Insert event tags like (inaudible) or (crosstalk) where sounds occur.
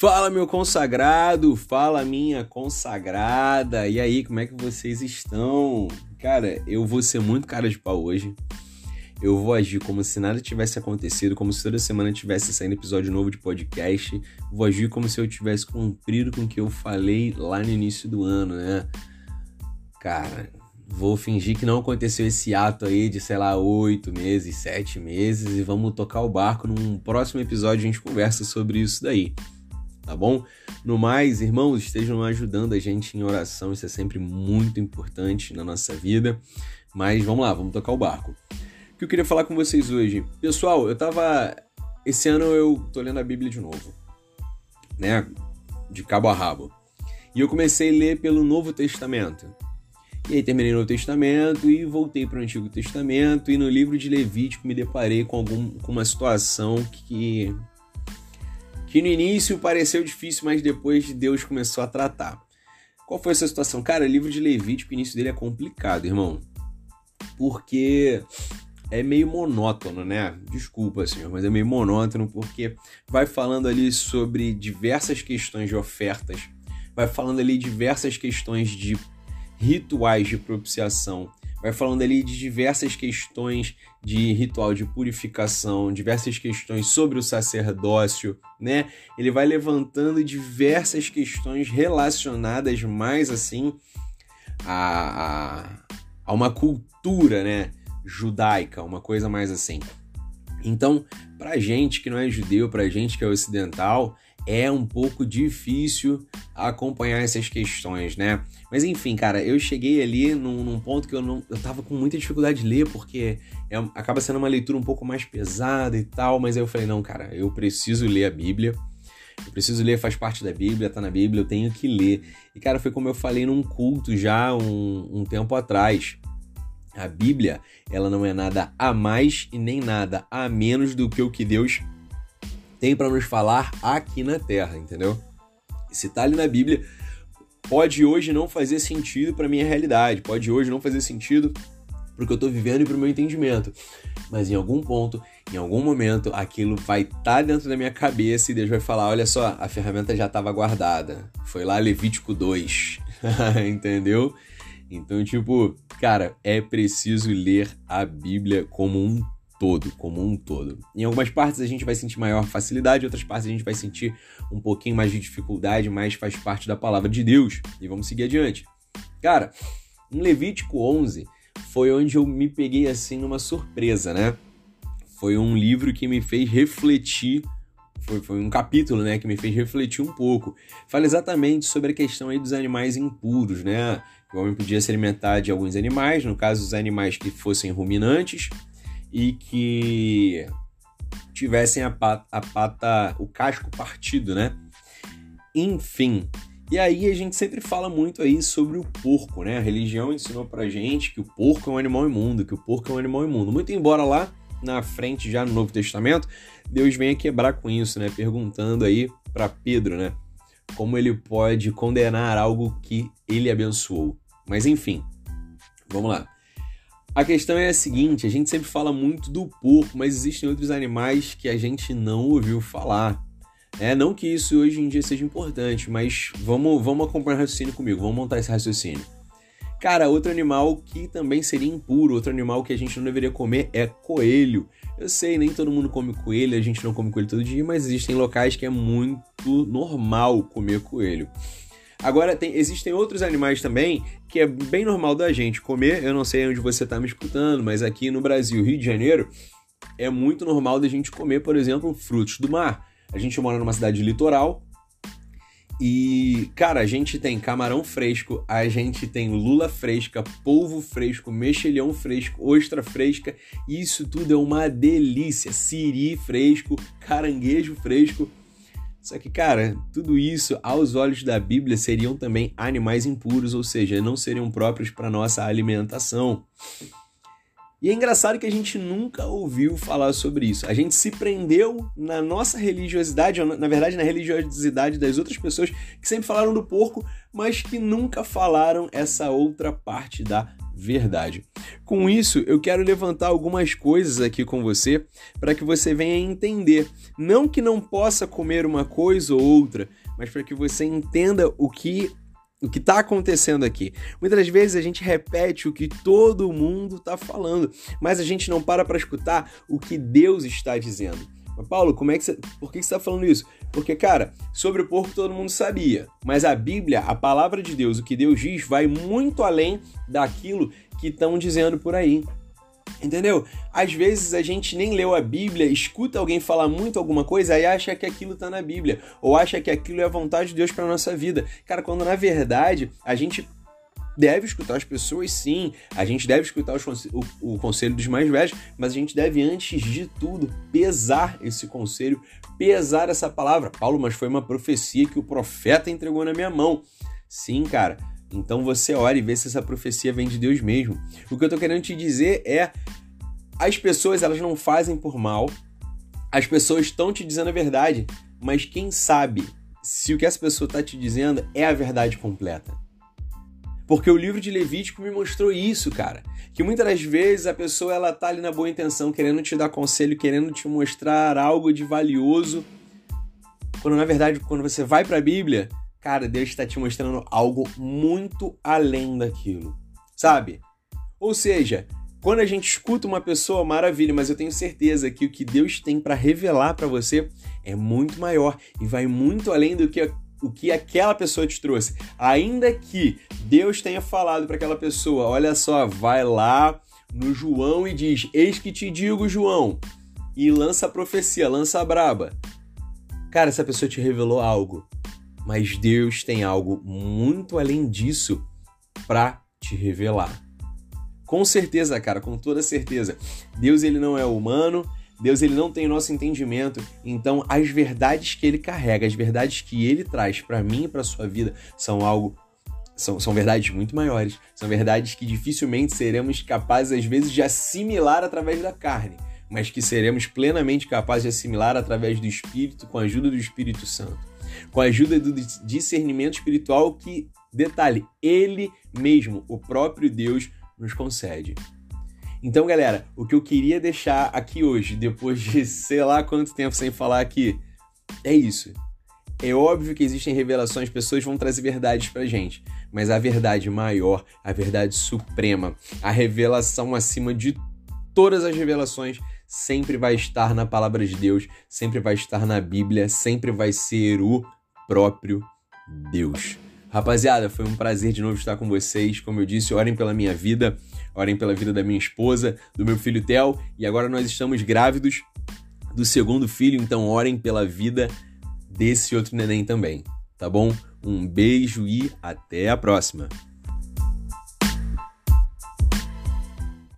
Fala, meu consagrado, fala, minha consagrada. E aí, como é que vocês estão? Cara, eu vou ser muito cara de pau hoje. Eu vou agir como se nada tivesse acontecido, como se toda semana tivesse saindo episódio novo de podcast. Vou agir como se eu tivesse cumprido com o que eu falei lá no início do ano, né? Cara, vou fingir que não aconteceu esse ato aí de, sei lá, oito meses, sete meses e vamos tocar o barco. Num próximo episódio a gente conversa sobre isso daí tá bom? No mais, irmãos, estejam ajudando a gente em oração, isso é sempre muito importante na nossa vida. Mas vamos lá, vamos tocar o barco. O que eu queria falar com vocês hoje? Pessoal, eu tava. Esse ano eu tô lendo a Bíblia de novo, né? De cabo a rabo. E eu comecei a ler pelo Novo Testamento. E aí terminei no Testamento e voltei para o Antigo Testamento. E no livro de Levítico me deparei com, algum, com uma situação que que no início pareceu difícil, mas depois Deus começou a tratar. Qual foi essa situação? Cara, o livro de Levítico, o início dele é complicado, irmão. Porque é meio monótono, né? Desculpa, senhor, mas é meio monótono porque vai falando ali sobre diversas questões de ofertas, vai falando ali diversas questões de rituais de propiciação, vai falando ali de diversas questões de ritual de purificação, diversas questões sobre o sacerdócio, né? Ele vai levantando diversas questões relacionadas mais assim a, a, a uma cultura, né? Judaica, uma coisa mais assim. Então, pra gente que não é judeu, pra gente que é ocidental, é um pouco difícil acompanhar essas questões, né? Mas enfim, cara, eu cheguei ali num, num, ponto que eu não. Eu tava com muita dificuldade de ler, porque é, acaba sendo uma leitura um pouco mais pesada e tal, mas aí eu falei, não, cara, eu preciso ler a Bíblia. Eu preciso ler, faz parte da Bíblia, tá na Bíblia, eu tenho que ler. E, cara, foi como eu falei num culto já um, um tempo atrás. A Bíblia, ela não é nada a mais e nem nada a menos do que o que Deus tem para nos falar aqui na Terra, entendeu? Se tá ali na Bíblia, pode hoje não fazer sentido para minha realidade, pode hoje não fazer sentido para o que eu estou vivendo e para o meu entendimento. Mas em algum ponto, em algum momento, aquilo vai estar tá dentro da minha cabeça e Deus vai falar: olha só, a ferramenta já estava guardada. Foi lá Levítico 2. (laughs) Entendeu? Então, tipo, cara, é preciso ler a Bíblia como um todo, como um todo. Em algumas partes a gente vai sentir maior facilidade, em outras partes a gente vai sentir um pouquinho mais de dificuldade, mas faz parte da palavra de Deus. E vamos seguir adiante. Cara, em Levítico 11 foi onde eu me peguei assim numa surpresa, né? Foi um livro que me fez refletir foi, foi, um capítulo, né, que me fez refletir um pouco. Fala exatamente sobre a questão aí dos animais impuros, né? O homem podia se alimentar de alguns animais, no caso, os animais que fossem ruminantes, e que tivessem a pata, a pata, o casco partido, né? Enfim. E aí a gente sempre fala muito aí sobre o porco, né? A religião ensinou pra gente que o porco é um animal imundo, que o porco é um animal imundo. Muito embora lá na frente, já no Novo Testamento, Deus venha quebrar com isso, né? Perguntando aí para Pedro, né? Como ele pode condenar algo que ele abençoou. Mas enfim, vamos lá. A questão é a seguinte: a gente sempre fala muito do porco, mas existem outros animais que a gente não ouviu falar. É, não que isso hoje em dia seja importante, mas vamos, vamos acompanhar o raciocínio comigo, vamos montar esse raciocínio. Cara, outro animal que também seria impuro, outro animal que a gente não deveria comer é coelho. Eu sei, nem todo mundo come coelho, a gente não come coelho todo dia, mas existem locais que é muito normal comer coelho. Agora, tem, existem outros animais também que é bem normal da gente comer. Eu não sei onde você está me escutando, mas aqui no Brasil, Rio de Janeiro, é muito normal da gente comer, por exemplo, frutos do mar. A gente mora numa cidade litoral e, cara, a gente tem camarão fresco, a gente tem lula fresca, polvo fresco, mexilhão fresco, ostra fresca. Isso tudo é uma delícia. Siri fresco, caranguejo fresco. Só que, cara, tudo isso, aos olhos da Bíblia, seriam também animais impuros, ou seja, não seriam próprios para nossa alimentação. E é engraçado que a gente nunca ouviu falar sobre isso. A gente se prendeu na nossa religiosidade, na verdade na religiosidade das outras pessoas que sempre falaram do porco, mas que nunca falaram essa outra parte da verdade. Com isso, eu quero levantar algumas coisas aqui com você para que você venha entender. Não que não possa comer uma coisa ou outra, mas para que você entenda o que o que está acontecendo aqui. Muitas vezes a gente repete o que todo mundo está falando, mas a gente não para para escutar o que Deus está dizendo. Paulo, como é que você, por que você está falando isso? Porque, cara, sobre o porco todo mundo sabia, mas a Bíblia, a palavra de Deus, o que Deus diz, vai muito além daquilo que estão dizendo por aí. Entendeu? Às vezes a gente nem leu a Bíblia, escuta alguém falar muito alguma coisa e acha que aquilo está na Bíblia, ou acha que aquilo é a vontade de Deus para nossa vida. Cara, quando na verdade a gente deve escutar as pessoas, sim. A gente deve escutar o, o, conselho dos mais velhos, mas a gente deve, antes de tudo, pesar esse conselho, pesar essa palavra. Paulo, mas foi uma profecia que o profeta entregou na minha mão. Sim, cara. Então você ora e vê se essa profecia vem de Deus mesmo. O que eu tô querendo te dizer é as pessoas elas não fazem por mal. As pessoas estão te dizendo a verdade, mas quem sabe se o que essa pessoa está te dizendo é a verdade completa? Porque o livro de Levítico me mostrou isso, cara. Que muitas das vezes a pessoa ela tá ali na boa intenção, querendo te dar conselho, querendo te mostrar algo de valioso. Quando na verdade, quando você vai para a Bíblia, cara, Deus está te mostrando algo muito além daquilo, sabe? Ou seja, quando a gente escuta uma pessoa, maravilha, mas eu tenho certeza que o que Deus tem para revelar para você é muito maior e vai muito além do que o que aquela pessoa te trouxe. Ainda que Deus tenha falado para aquela pessoa, olha só, vai lá no João e diz: "Eis que te digo, João", e lança a profecia, lança a braba. Cara, essa pessoa te revelou algo mas Deus tem algo muito além disso para te revelar. Com certeza, cara, com toda certeza. Deus ele não é humano, Deus ele não tem nosso entendimento, então as verdades que ele carrega, as verdades que ele traz para mim e para sua vida são algo são, são verdades muito maiores, são verdades que dificilmente seremos capazes às vezes de assimilar através da carne, mas que seremos plenamente capazes de assimilar através do Espírito, com a ajuda do Espírito Santo. Com a ajuda do discernimento espiritual que, detalhe, ele mesmo, o próprio Deus, nos concede. Então, galera, o que eu queria deixar aqui hoje, depois de sei lá quanto tempo sem falar aqui, é isso. É óbvio que existem revelações, pessoas vão trazer verdades pra gente, mas a verdade maior, a verdade suprema, a revelação acima de todas as revelações sempre vai estar na palavra de Deus, sempre vai estar na Bíblia, sempre vai ser o próprio Deus. Rapaziada, foi um prazer de novo estar com vocês. Como eu disse, orem pela minha vida, orem pela vida da minha esposa, do meu filho Theo, e agora nós estamos grávidos do segundo filho, então orem pela vida desse outro neném também, tá bom? Um beijo e até a próxima.